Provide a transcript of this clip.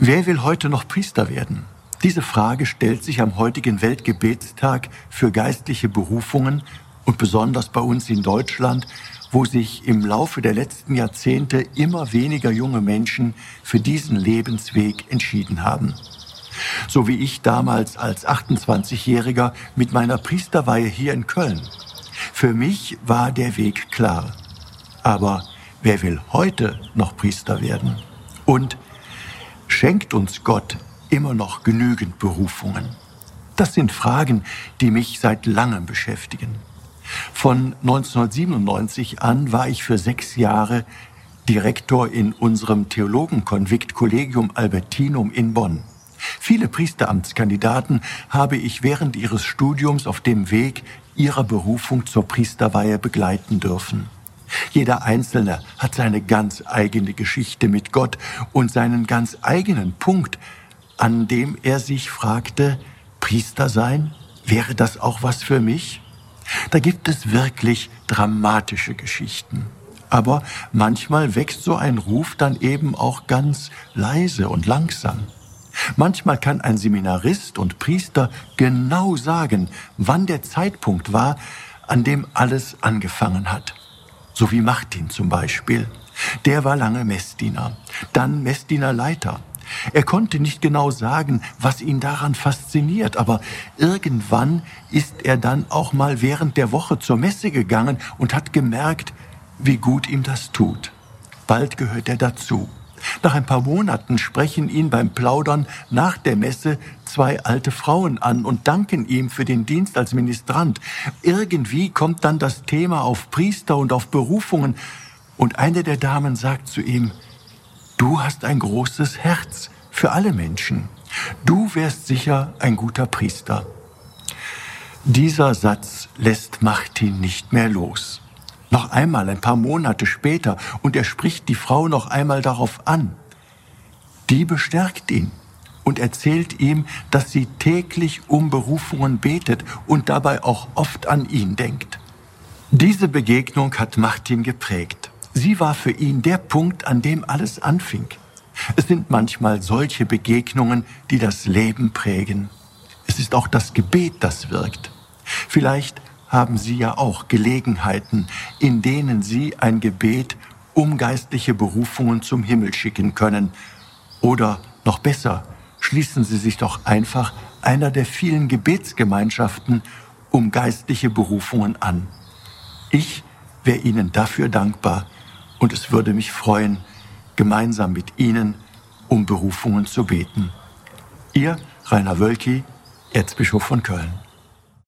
Wer will heute noch Priester werden? Diese Frage stellt sich am heutigen Weltgebetstag für geistliche Berufungen und besonders bei uns in Deutschland, wo sich im Laufe der letzten Jahrzehnte immer weniger junge Menschen für diesen Lebensweg entschieden haben. So wie ich damals als 28-Jähriger mit meiner Priesterweihe hier in Köln. Für mich war der Weg klar. Aber wer will heute noch Priester werden? Und schenkt uns Gott immer noch genügend Berufungen? Das sind Fragen, die mich seit langem beschäftigen. Von 1997 an war ich für sechs Jahre Direktor in unserem Theologenkonvikt Collegium Albertinum in Bonn. Viele Priesteramtskandidaten habe ich während ihres Studiums auf dem Weg ihrer Berufung zur Priesterweihe begleiten dürfen. Jeder Einzelne hat seine ganz eigene Geschichte mit Gott und seinen ganz eigenen Punkt, an dem er sich fragte, Priester sein, wäre das auch was für mich? Da gibt es wirklich dramatische Geschichten. Aber manchmal wächst so ein Ruf dann eben auch ganz leise und langsam. Manchmal kann ein Seminarist und Priester genau sagen, wann der Zeitpunkt war, an dem alles angefangen hat. So wie Martin zum Beispiel. Der war lange Messdiener, dann Messdienerleiter, er konnte nicht genau sagen, was ihn daran fasziniert, aber irgendwann ist er dann auch mal während der Woche zur Messe gegangen und hat gemerkt, wie gut ihm das tut. Bald gehört er dazu. Nach ein paar Monaten sprechen ihn beim Plaudern nach der Messe zwei alte Frauen an und danken ihm für den Dienst als Ministrant. Irgendwie kommt dann das Thema auf Priester und auf Berufungen und eine der Damen sagt zu ihm, Du hast ein großes Herz für alle Menschen. Du wärst sicher ein guter Priester. Dieser Satz lässt Martin nicht mehr los. Noch einmal, ein paar Monate später, und er spricht die Frau noch einmal darauf an. Die bestärkt ihn und erzählt ihm, dass sie täglich um Berufungen betet und dabei auch oft an ihn denkt. Diese Begegnung hat Martin geprägt. Sie war für ihn der Punkt, an dem alles anfing. Es sind manchmal solche Begegnungen, die das Leben prägen. Es ist auch das Gebet, das wirkt. Vielleicht haben Sie ja auch Gelegenheiten, in denen Sie ein Gebet um geistliche Berufungen zum Himmel schicken können. Oder noch besser, schließen Sie sich doch einfach einer der vielen Gebetsgemeinschaften um geistliche Berufungen an. Ich wäre Ihnen dafür dankbar, und es würde mich freuen, gemeinsam mit Ihnen um Berufungen zu beten. Ihr Rainer Wölki, Erzbischof von Köln.